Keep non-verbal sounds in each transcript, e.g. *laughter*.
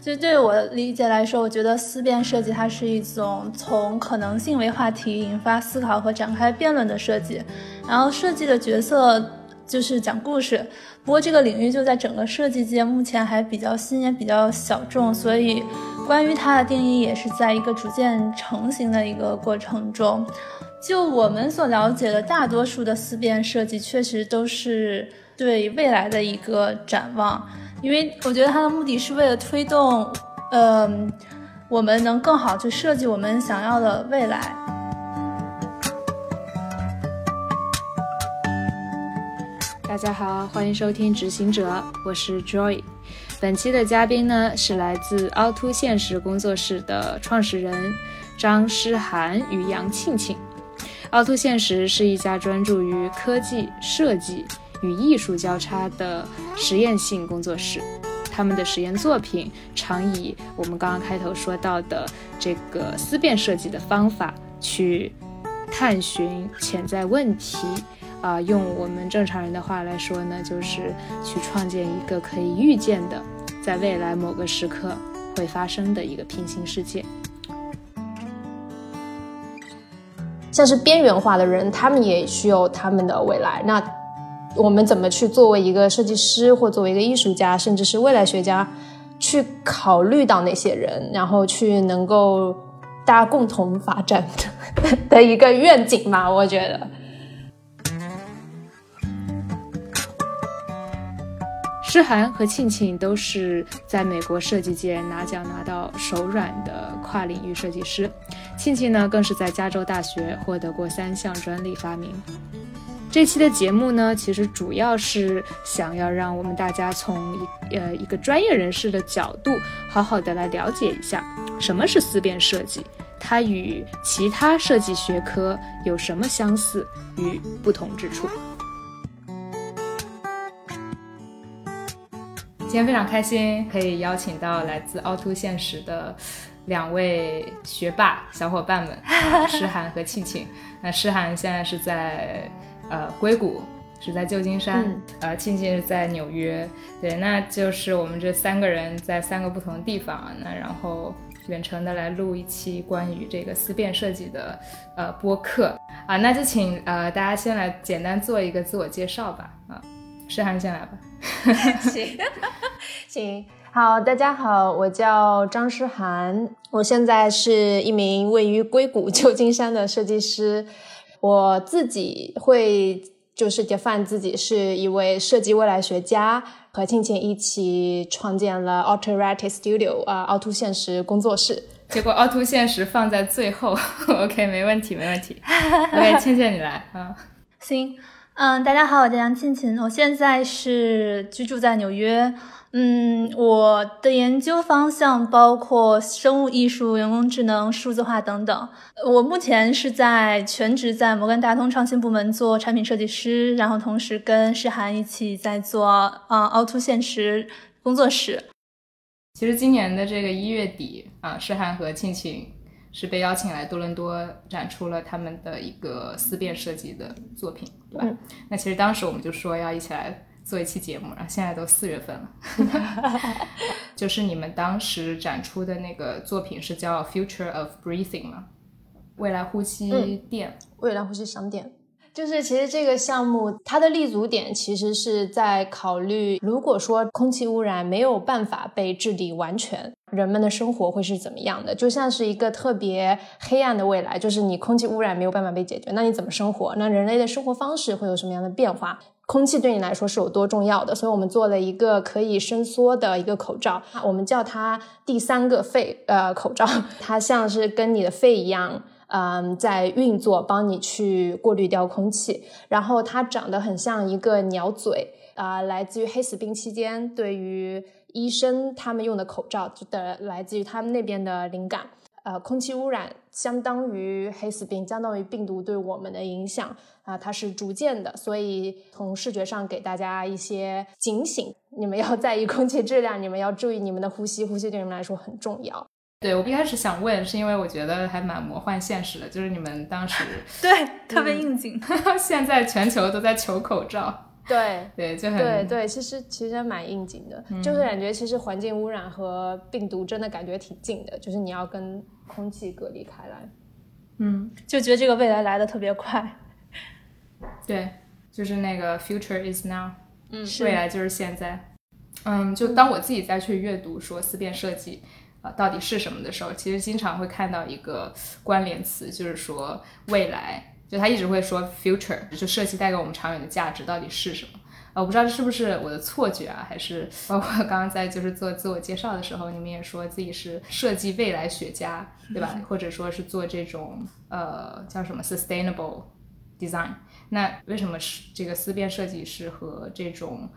就对我理解来说，我觉得思辨设计它是一种从可能性为话题引发思考和展开辩论的设计。然后设计的角色就是讲故事，不过这个领域就在整个设计界目前还比较新，也比较小众，所以关于它的定义也是在一个逐渐成型的一个过程中。就我们所了解的，大多数的思辨设计确实都是对未来的一个展望。因为我觉得它的目的是为了推动，嗯，我们能更好去设计我们想要的未来。大家好，欢迎收听《执行者》，我是 Joy。本期的嘉宾呢是来自凹凸现实工作室的创始人张诗涵与杨庆庆。凹凸现实是一家专注于科技设计。与艺术交叉的实验性工作室，他们的实验作品常以我们刚刚开头说到的这个思辨设计的方法去探寻潜在问题，啊，用我们正常人的话来说呢，就是去创建一个可以预见的，在未来某个时刻会发生的一个平行世界。像是边缘化的人，他们也需要他们的未来。那我们怎么去作为一个设计师，或作为一个艺术家，甚至是未来学家，去考虑到那些人，然后去能够大家共同发展的 *laughs* 的一个愿景嘛？我觉得，诗涵和庆庆都是在美国设计界拿奖拿到手软的跨领域设计师，庆庆呢更是在加州大学获得过三项专利发明。这期的节目呢，其实主要是想要让我们大家从一呃一个专业人士的角度，好好的来了解一下什么是思辨设计，它与其他设计学科有什么相似与不同之处。今天非常开心，可以邀请到来自凹凸现实的两位学霸小伙伴们，*laughs* 诗涵和庆庆。那诗涵现在是在。呃，硅谷是在旧金山，呃，庆庆是在纽约，对，那就是我们这三个人在三个不同的地方，那然后远程的来录一期关于这个思辨设计的呃播客啊，那就请呃大家先来简单做一个自我介绍吧，啊，诗涵先来吧 *laughs* *laughs* 行，行，好，大家好，我叫张诗涵，我现在是一名位于硅谷旧金山的设计师。我自己会就是 define 自己是一位设计未来学家，和庆庆一起创建了 Alterity Studio 啊，凹凸现实工作室。结果凹凸现实放在最后，*laughs* OK，没问题，没问题。OK，倩倩你来啊。行，嗯，大家好，我叫杨庆庆，我现在是居住在纽约。嗯，我的研究方向包括生物艺术、人工智能、数字化等等。我目前是在全职在摩根大通创新部门做产品设计师，然后同时跟诗涵一起在做啊凹凸现实工作室。其实今年的这个一月底啊，诗涵和庆庆是被邀请来多伦多展出了他们的一个思辨设计的作品，对吧？那其实当时我们就说要一起来。做一期节目，然后现在都四月份了，*laughs* 就是你们当时展出的那个作品是叫《Future of Breathing》吗？未来呼吸店，未来呼吸商店。就是其实这个项目它的立足点其实是在考虑，如果说空气污染没有办法被治理完全，人们的生活会是怎么样的？就像是一个特别黑暗的未来，就是你空气污染没有办法被解决，那你怎么生活？那人类的生活方式会有什么样的变化？空气对你来说是有多重要的？所以我们做了一个可以伸缩的一个口罩，我们叫它第三个肺呃口罩，*laughs* 它像是跟你的肺一样。嗯，在运作，帮你去过滤掉空气。然后它长得很像一个鸟嘴啊，来自于黑死病期间，对于医生他们用的口罩的，来自于他们那边的灵感。呃，空气污染相当于黑死病，相当于病毒对我们的影响啊，它是逐渐的。所以从视觉上给大家一些警醒，你们要在意空气质量，你们要注意你们的呼吸，呼吸对你们来说很重要。对我一开始想问，是因为我觉得还蛮魔幻现实的，就是你们当时 *laughs* 对特别应景，*laughs* 现在全球都在求口罩，*laughs* 对对，就很对对，其实其实蛮应景的，就是感觉其实环境污染和病毒真的感觉挺近的，就是你要跟空气隔离开来。嗯，就觉得这个未来来的特别快。对，就是那个 future is now，嗯，未来就是现在。嗯，就当我自己再去阅读说思辨设计啊到底是什么的时候，其实经常会看到一个关联词，就是说未来。就他一直会说 future，就设计带给我们长远的价值到底是什么？啊，我不知道这是不是我的错觉啊，还是包括刚刚在就是做自我介绍的时候，你们也说自己是设计未来学家，对吧？或者说是做这种呃叫什么 sustainable design？那为什么是这个思辨设计师和这种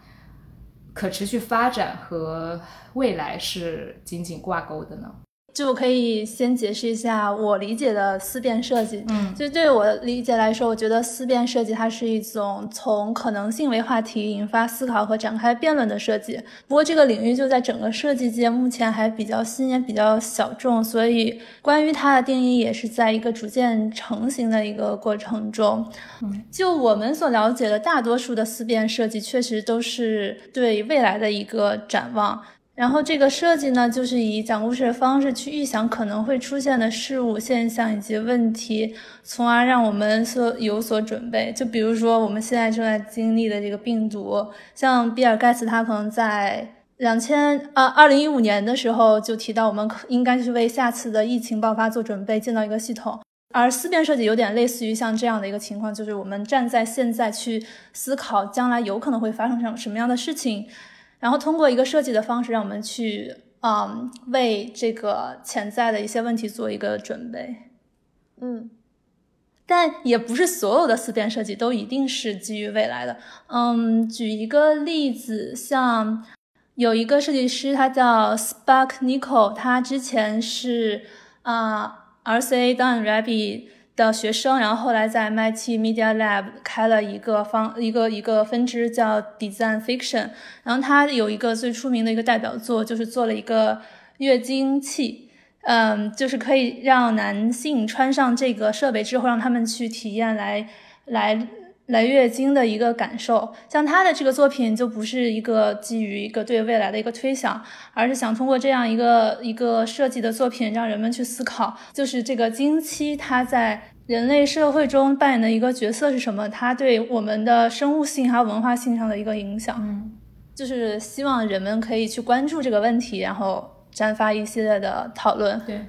可持续发展和未来是紧紧挂钩的呢？就可以先解释一下我理解的思辨设计。嗯，就对我理解来说，我觉得思辨设计它是一种从可能性为话题引发思考和展开辩论的设计。不过这个领域就在整个设计界目前还比较新，也比较小众，所以关于它的定义也是在一个逐渐成型的一个过程中。嗯，就我们所了解的，大多数的思辨设计确实都是对未来的一个展望。然后这个设计呢，就是以讲故事的方式去预想可能会出现的事物、现象以及问题，从而让我们所有所准备。就比如说我们现在正在经历的这个病毒，像比尔盖茨他可能在两千啊二零一五年的时候就提到，我们应该去为下次的疫情爆发做准备，建造一个系统。而思辨设计有点类似于像这样的一个情况，就是我们站在现在去思考将来有可能会发生什什么样的事情。然后通过一个设计的方式，让我们去，嗯，为这个潜在的一些问题做一个准备，嗯，但也不是所有的思辨设计都一定是基于未来的。嗯，举一个例子，像有一个设计师，他叫 Spark Nico，他之前是啊 RCA Dun Rabbit。的学生，然后后来在 MIT Media Lab 开了一个方一个一个分支叫 Design Fiction，然后他有一个最出名的一个代表作，就是做了一个月经器，嗯，就是可以让男性穿上这个设备之后，让他们去体验来来。来月经的一个感受，像他的这个作品就不是一个基于一个对未来的一个推想，而是想通过这样一个一个设计的作品，让人们去思考，就是这个经期它在人类社会中扮演的一个角色是什么，它对我们的生物性还有文化性上的一个影响。嗯，就是希望人们可以去关注这个问题，然后展发一系列的讨论。对。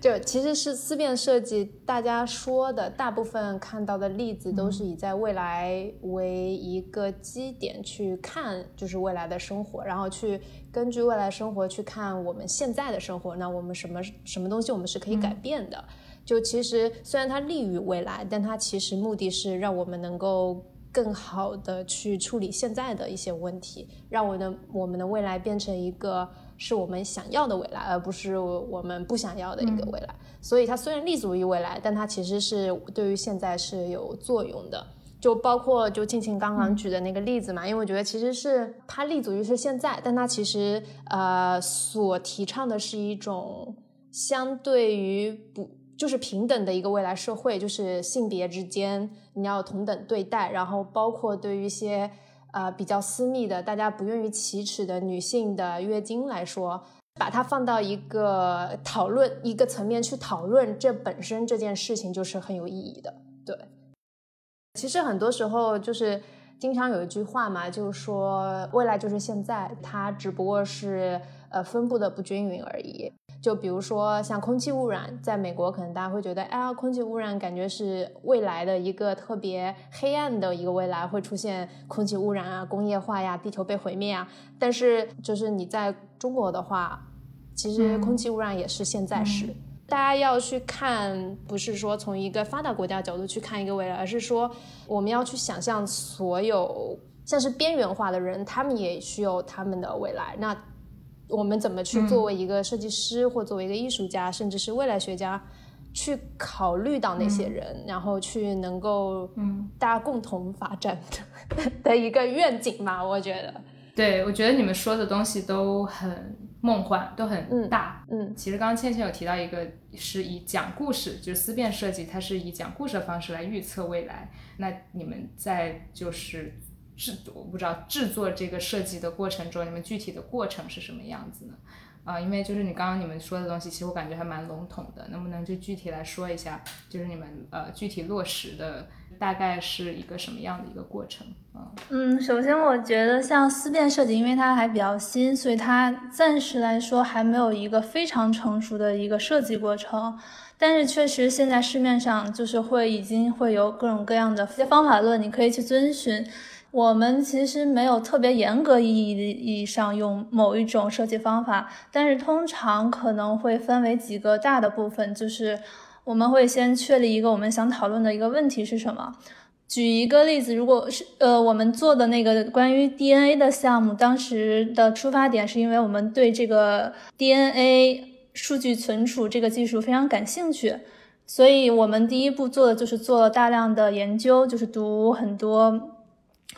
就其实是思辨设计，大家说的大部分看到的例子都是以在未来为一个基点去看，就是未来的生活，然后去根据未来生活去看我们现在的生活。那我们什么什么东西我们是可以改变的？就其实虽然它利于未来，但它其实目的是让我们能够更好的去处理现在的一些问题，让我的我们的未来变成一个。是我们想要的未来，而不是我们不想要的一个未来。所以它虽然立足于未来，但它其实是对于现在是有作用的。就包括就静静刚刚举的那个例子嘛，因为我觉得其实是它立足于是现在，但它其实呃所提倡的是一种相对于不就是平等的一个未来社会，就是性别之间你要同等对待，然后包括对于一些。呃，比较私密的，大家不愿意启齿的女性的月经来说，把它放到一个讨论一个层面去讨论，这本身这件事情就是很有意义的。对，其实很多时候就是经常有一句话嘛，就是说未来就是现在，它只不过是呃分布的不均匀而已。就比如说像空气污染，在美国可能大家会觉得，哎呀，空气污染感觉是未来的一个特别黑暗的一个未来，会出现空气污染啊、工业化呀、地球被毁灭啊。但是就是你在中国的话，其实空气污染也是现在时。大家要去看，不是说从一个发达国家角度去看一个未来，而是说我们要去想象所有像是边缘化的人，他们也需要他们的未来。那。我们怎么去作为一个设计师，或作为一个艺术家，甚至是未来学家，去考虑到那些人，然后去能够，嗯，大家共同发展的 *laughs* 的一个愿景嘛？我觉得，对，我觉得你们说的东西都很梦幻，都很大。嗯，其实刚刚倩倩有提到一个，是以讲故事，就是思辨设计，它是以讲故事的方式来预测未来。那你们在就是制，我不知道制作这个设计的过程中，你们具体的过程是什么样子呢？啊，因为就是你刚刚你们说的东西，其实我感觉还蛮笼统的，能不能就具体来说一下，就是你们呃具体落实的大概是一个什么样的一个过程？嗯嗯，首先我觉得像思辨设计，因为它还比较新，所以它暂时来说还没有一个非常成熟的一个设计过程。但是确实现在市面上就是会已经会有各种各样的一些方法论，你可以去遵循。我们其实没有特别严格意义意义上用某一种设计方法，但是通常可能会分为几个大的部分，就是我们会先确立一个我们想讨论的一个问题是什么。举一个例子，如果是呃我们做的那个关于 DNA 的项目，当时的出发点是因为我们对这个 DNA 数据存储这个技术非常感兴趣，所以我们第一步做的就是做了大量的研究，就是读很多。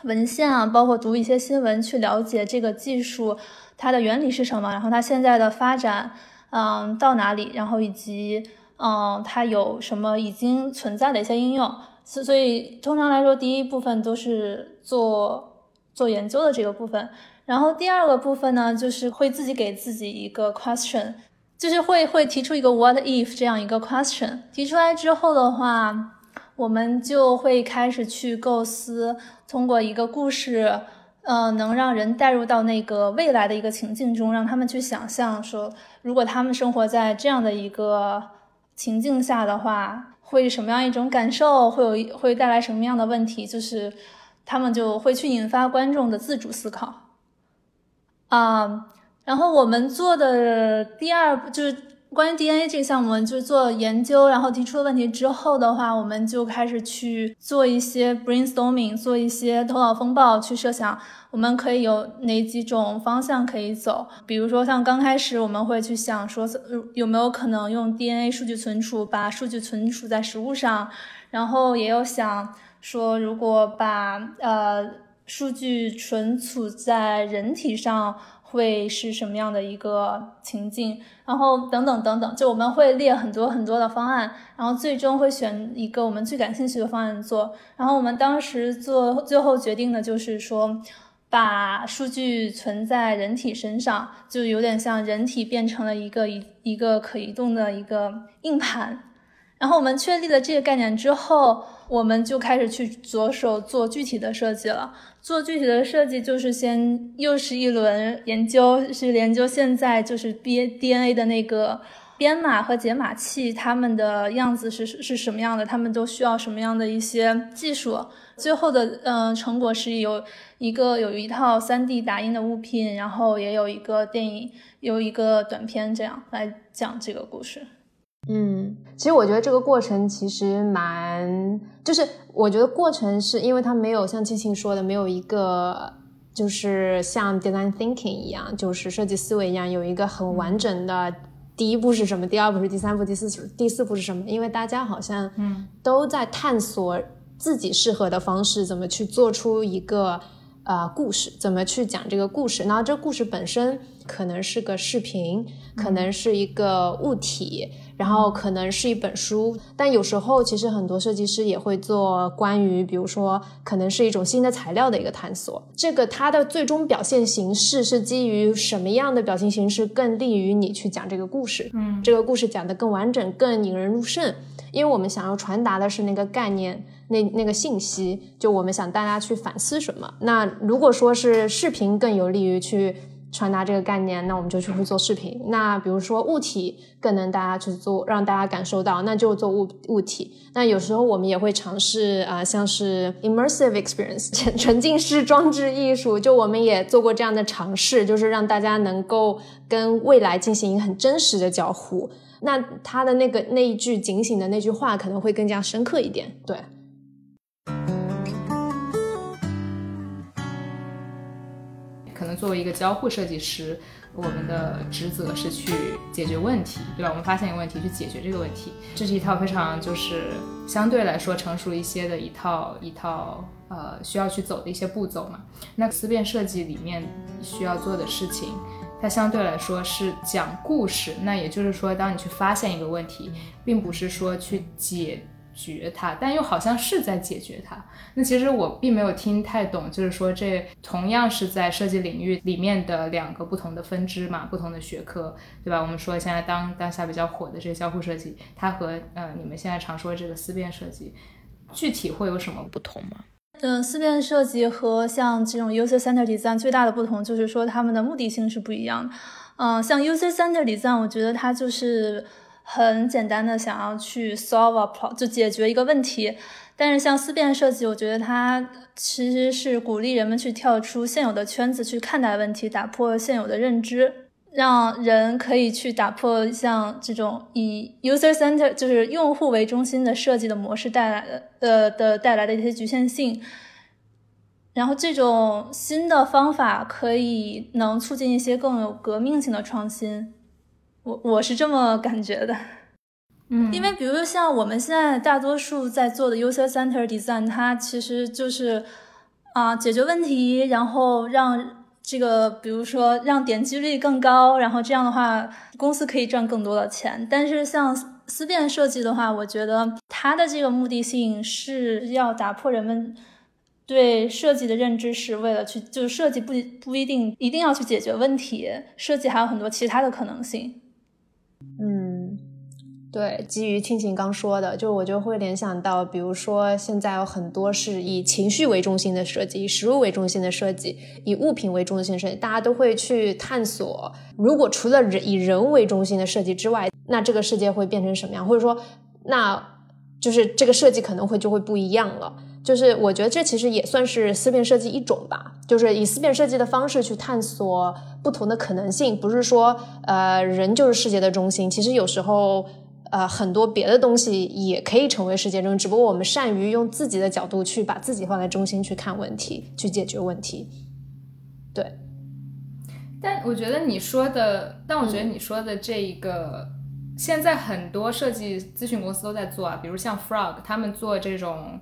文献啊，包括读一些新闻，去了解这个技术它的原理是什么，然后它现在的发展，嗯，到哪里，然后以及嗯，它有什么已经存在的一些应用。所所以通常来说，第一部分都是做做研究的这个部分，然后第二个部分呢，就是会自己给自己一个 question，就是会会提出一个 what if 这样一个 question，提出来之后的话。我们就会开始去构思，通过一个故事，呃，能让人带入到那个未来的一个情境中，让他们去想象说，如果他们生活在这样的一个情境下的话，会什么样一种感受，会有会带来什么样的问题，就是他们就会去引发观众的自主思考。啊，然后我们做的第二步就是。关于 DNA 这个项目，就是做研究，然后提出了问题之后的话，我们就开始去做一些 brainstorming，做一些头脑风暴，去设想我们可以有哪几种方向可以走。比如说，像刚开始我们会去想说，有没有可能用 DNA 数据存储，把数据存储在食物上，然后也有想说，如果把呃数据存储在人体上。会是什么样的一个情境？然后等等等等，就我们会列很多很多的方案，然后最终会选一个我们最感兴趣的方案做。然后我们当时做最后决定的就是说，把数据存在人体身上，就有点像人体变成了一个一一个可移动的一个硬盘。然后我们确立了这个概念之后，我们就开始去着手做具体的设计了。做具体的设计就是先又是一轮研究，是研究现在就是编 DNA 的那个编码和解码器，它们的样子是是什么样的，它们都需要什么样的一些技术。最后的嗯成果是有一个有一套 3D 打印的物品，然后也有一个电影，有一个短片，这样来讲这个故事。嗯，其实我觉得这个过程其实蛮，就是我觉得过程是因为它没有像青青说的，没有一个就是像 design thinking 一样，就是设计思维一样，有一个很完整的第一步是什么，第二步是第三步，第四第四步是什么？因为大家好像嗯都在探索自己适合的方式，怎么去做出一个。呃，故事怎么去讲这个故事？然后这故事本身可能是个视频，可能是一个物体，然后可能是一本书。但有时候，其实很多设计师也会做关于，比如说，可能是一种新的材料的一个探索。这个它的最终表现形式是基于什么样的表现形式更利于你去讲这个故事？嗯，这个故事讲得更完整，更引人入胜。因为我们想要传达的是那个概念。那那个信息，就我们想大家去反思什么？那如果说是视频更有利于去传达这个概念，那我们就去会做视频。那比如说物体更能大家去做，让大家感受到，那就做物物体。那有时候我们也会尝试啊，像是 immersive experience 沉 *laughs* 沉浸式装置艺术，就我们也做过这样的尝试，就是让大家能够跟未来进行一个很真实的交互。那他的那个那一句警醒的那句话可能会更加深刻一点，对。作为一个交互设计师，我们的职责是去解决问题，对吧？我们发现一个问题，去解决这个问题，这是一套非常就是相对来说成熟一些的一套一套呃需要去走的一些步骤嘛。那思辨设计里面需要做的事情，它相对来说是讲故事。那也就是说，当你去发现一个问题，并不是说去解决它，但又好像是在解决它。那其实我并没有听太懂，就是说这同样是在设计领域里面的两个不同的分支嘛，不同的学科，对吧？我们说现在当当下比较火的这个交互设计，它和呃你们现在常说这个思辨设计，具体会有什么不同吗？嗯，思辨设计和像这种 user center design 最大的不同就是说它们的目的性是不一样的。嗯，像 user center design，我觉得它就是很简单的想要去 solve a problem，就解决一个问题。但是像思辨设计，我觉得它其实是鼓励人们去跳出现有的圈子去看待问题，打破现有的认知，让人可以去打破像这种以 user center 就是用户为中心的设计的模式带来的呃的带来的一些局限性。然后这种新的方法可以能促进一些更有革命性的创新，我我是这么感觉的。*laughs* 嗯，因为比如说像我们现在大多数在做的 user center design，它其实就是啊解决问题，然后让这个比如说让点击率更高，然后这样的话公司可以赚更多的钱。但是像思辨设计的话，我觉得它的这个目的性是要打破人们。对设计的认知是为了去，就是设计不不一定一定要去解决问题，设计还有很多其他的可能性。嗯，对，基于听晴刚说的，就我就会联想到，比如说现在有很多是以情绪为中心的设计，以食物为中心的设计，以物品为中心设计，大家都会去探索，如果除了人以人为中心的设计之外，那这个世界会变成什么样？或者说，那就是这个设计可能会就会不一样了。就是我觉得这其实也算是思辨设计一种吧，就是以思辨设计的方式去探索不同的可能性，不是说呃人就是世界的中心，其实有时候呃很多别的东西也可以成为世界中心，只不过我们善于用自己的角度去把自己放在中心去看问题，去解决问题。对，但我觉得你说的，但我觉得你说的这一个，现在很多设计咨询公司都在做啊，比如像 Frog，他们做这种。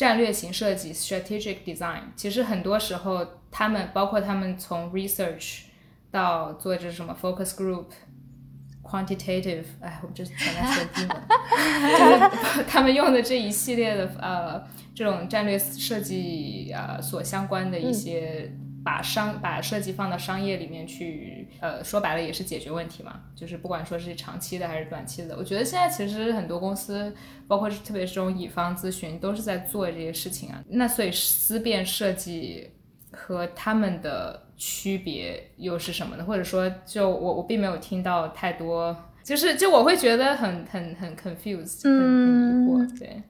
战略型设计 （strategic design） 其实很多时候，他们包括他们从 research 到做这什么 focus group、quantitative，哎，我们这全在说英文，*laughs* 就是他们用的这一系列的呃这种战略设计呃所相关的一些。把商把设计放到商业里面去，呃，说白了也是解决问题嘛，就是不管说是长期的还是短期的，我觉得现在其实很多公司，包括是特别是这种乙方咨询，都是在做这些事情啊。那所以思辨设计和他们的区别又是什么呢？或者说，就我我并没有听到太多，就是就我会觉得很很很 confused，很很疑惑，对。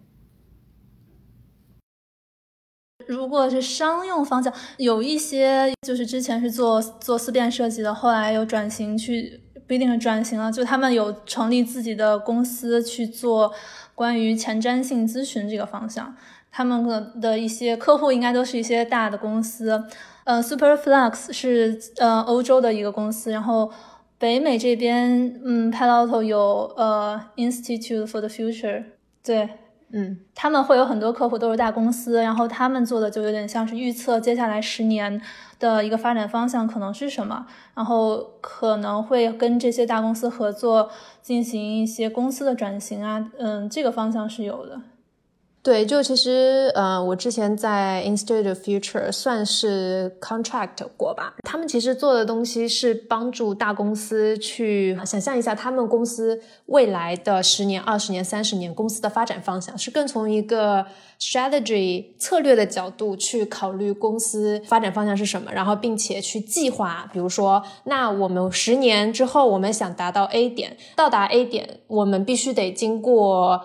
如果是商用方向，有一些就是之前是做做思辨设计的，后来又转型去，不一定是转型了，就他们有成立自己的公司去做关于前瞻性咨询这个方向。他们的的一些客户应该都是一些大的公司，呃，Superflux 是呃欧洲的一个公司，然后北美这边，嗯，Palo Alto 有呃 Institute for the Future，对。嗯，他们会有很多客户都是大公司，然后他们做的就有点像是预测接下来十年的一个发展方向可能是什么，然后可能会跟这些大公司合作进行一些公司的转型啊，嗯，这个方向是有的。对，就其实，呃，我之前在 Institute of Future 算是 contract 过吧。他们其实做的东西是帮助大公司去想象一下他们公司未来的十年、二十年、三十年公司的发展方向，是更从一个 strategy 策略的角度去考虑公司发展方向是什么，然后并且去计划，比如说，那我们十年之后我们想达到 A 点，到达 A 点，我们必须得经过。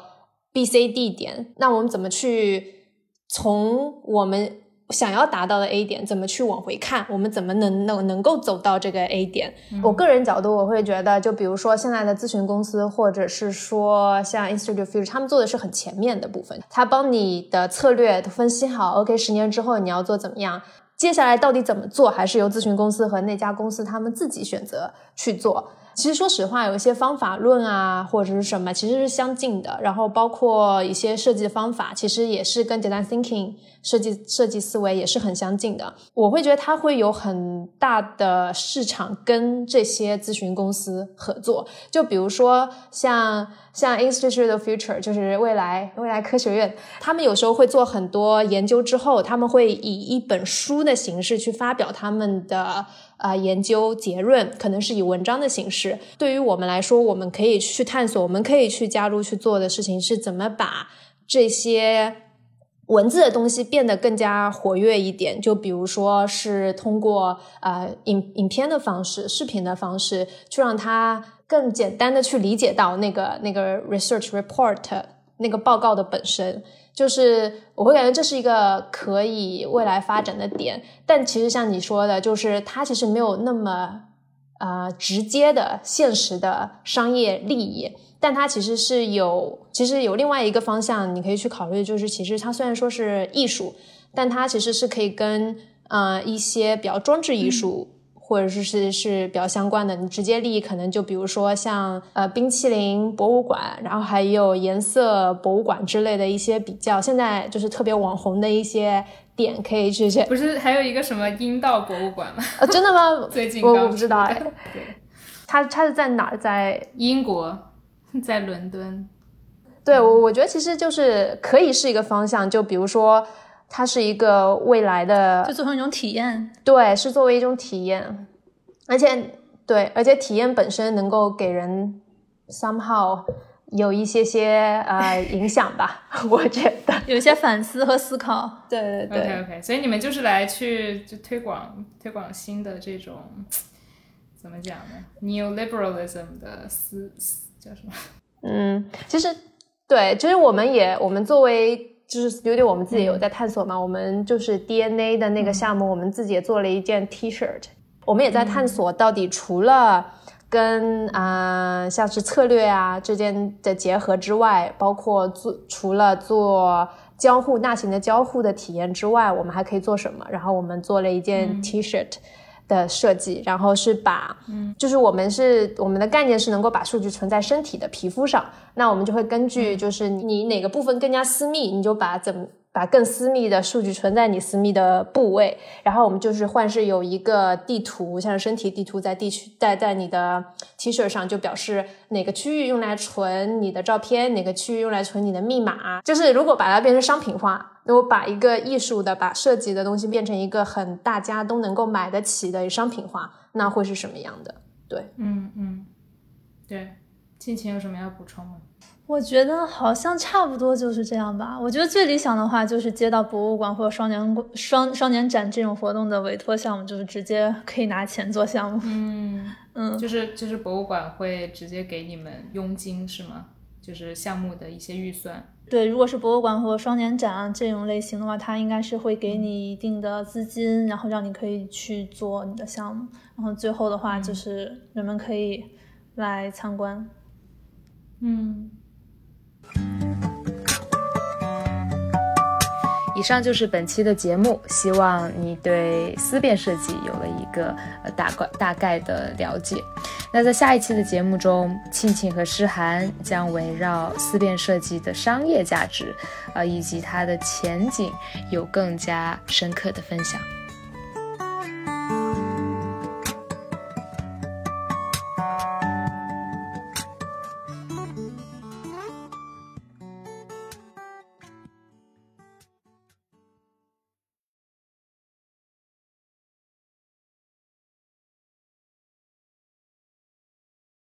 B、C、D 点，那我们怎么去从我们想要达到的 A 点，怎么去往回看？我们怎么能能能够走到这个 A 点？我个人角度，我会觉得，就比如说现在的咨询公司，或者是说像 Institute Future，他们做的是很前面的部分，他帮你的策略分析好，OK，十年之后你要做怎么样？接下来到底怎么做，还是由咨询公司和那家公司他们自己选择去做。其实说实话，有一些方法论啊，或者是什么，其实是相近的。然后包括一些设计方法，其实也是跟 design thinking 设计设计思维也是很相近的。我会觉得它会有很大的市场跟这些咨询公司合作。就比如说像像 Institute of Future，就是未来未来科学院，他们有时候会做很多研究之后，他们会以一本书的形式去发表他们的。啊，研究结论可能是以文章的形式。对于我们来说，我们可以去探索，我们可以去加入去做的事情是怎么把这些文字的东西变得更加活跃一点。就比如说是通过啊影影片的方式、视频的方式，去让它更简单的去理解到那个那个 research report 那个报告的本身。就是我会感觉这是一个可以未来发展的点，但其实像你说的，就是它其实没有那么呃直接的现实的商业利益，但它其实是有，其实有另外一个方向你可以去考虑，就是其实它虽然说是艺术，但它其实是可以跟呃一些比较装置艺术。或者是是是比较相关的，你直接利益可能就比如说像呃冰淇淋博物馆，然后还有颜色博物馆之类的一些比较现在就是特别网红的一些点可以去。不是还有一个什么阴道博物馆吗？啊，真的吗？*laughs* 最近我我不知道哎。*laughs* 对，它它是在哪？在英国，在伦敦。对，我我觉得其实就是可以是一个方向，就比如说。它是一个未来的，就做成一种体验，对，是作为一种体验，而且对，而且体验本身能够给人 somehow 有一些些呃 *laughs* 影响吧，*laughs* 我觉得有一些反思和思考。对对对，OK OK，所以你们就是来去就推广推广新的这种 *tsk* 怎么讲呢？Neoliberalism 的思叫什么？嗯，其实对，其实我们也我们作为。就是 studio，我们自己有在探索嘛。我们就是 DNA 的那个项目，我们自己也做了一件 T-shirt。我们也在探索到底除了跟啊像是策略啊之间的结合之外，包括做除了做交互大型的交互的体验之外，我们还可以做什么？然后我们做了一件 T-shirt。的设计，然后是把，嗯，就是我们是我们的概念是能够把数据存在身体的皮肤上，那我们就会根据就是你哪个部分更加私密，你就把怎。把更私密的数据存在你私密的部位，然后我们就是幻视有一个地图，像是身体地图在地区在在你的 T 恤上，就表示哪个区域用来存你的照片，哪个区域用来存你的密码。就是如果把它变成商品化，如果把一个艺术的、把设计的东西变成一个很大家都能够买得起的商品化，那会是什么样的？对，嗯嗯，对，静晴有什么要补充吗？我觉得好像差不多就是这样吧。我觉得最理想的话就是接到博物馆或者双年双双年展这种活动的委托项目，就是直接可以拿钱做项目。嗯 *laughs* 嗯，就是就是博物馆会直接给你们佣金是吗？就是项目的一些预算。对，如果是博物馆或双年展这种类型的话，它应该是会给你一定的资金，然后让你可以去做你的项目。然后最后的话就是人们可以来参观。嗯。以上就是本期的节目，希望你对思辨设计有了一个呃大概大概的了解。那在下一期的节目中，庆庆和诗涵将围绕思辨设计的商业价值，呃以及它的前景，有更加深刻的分享。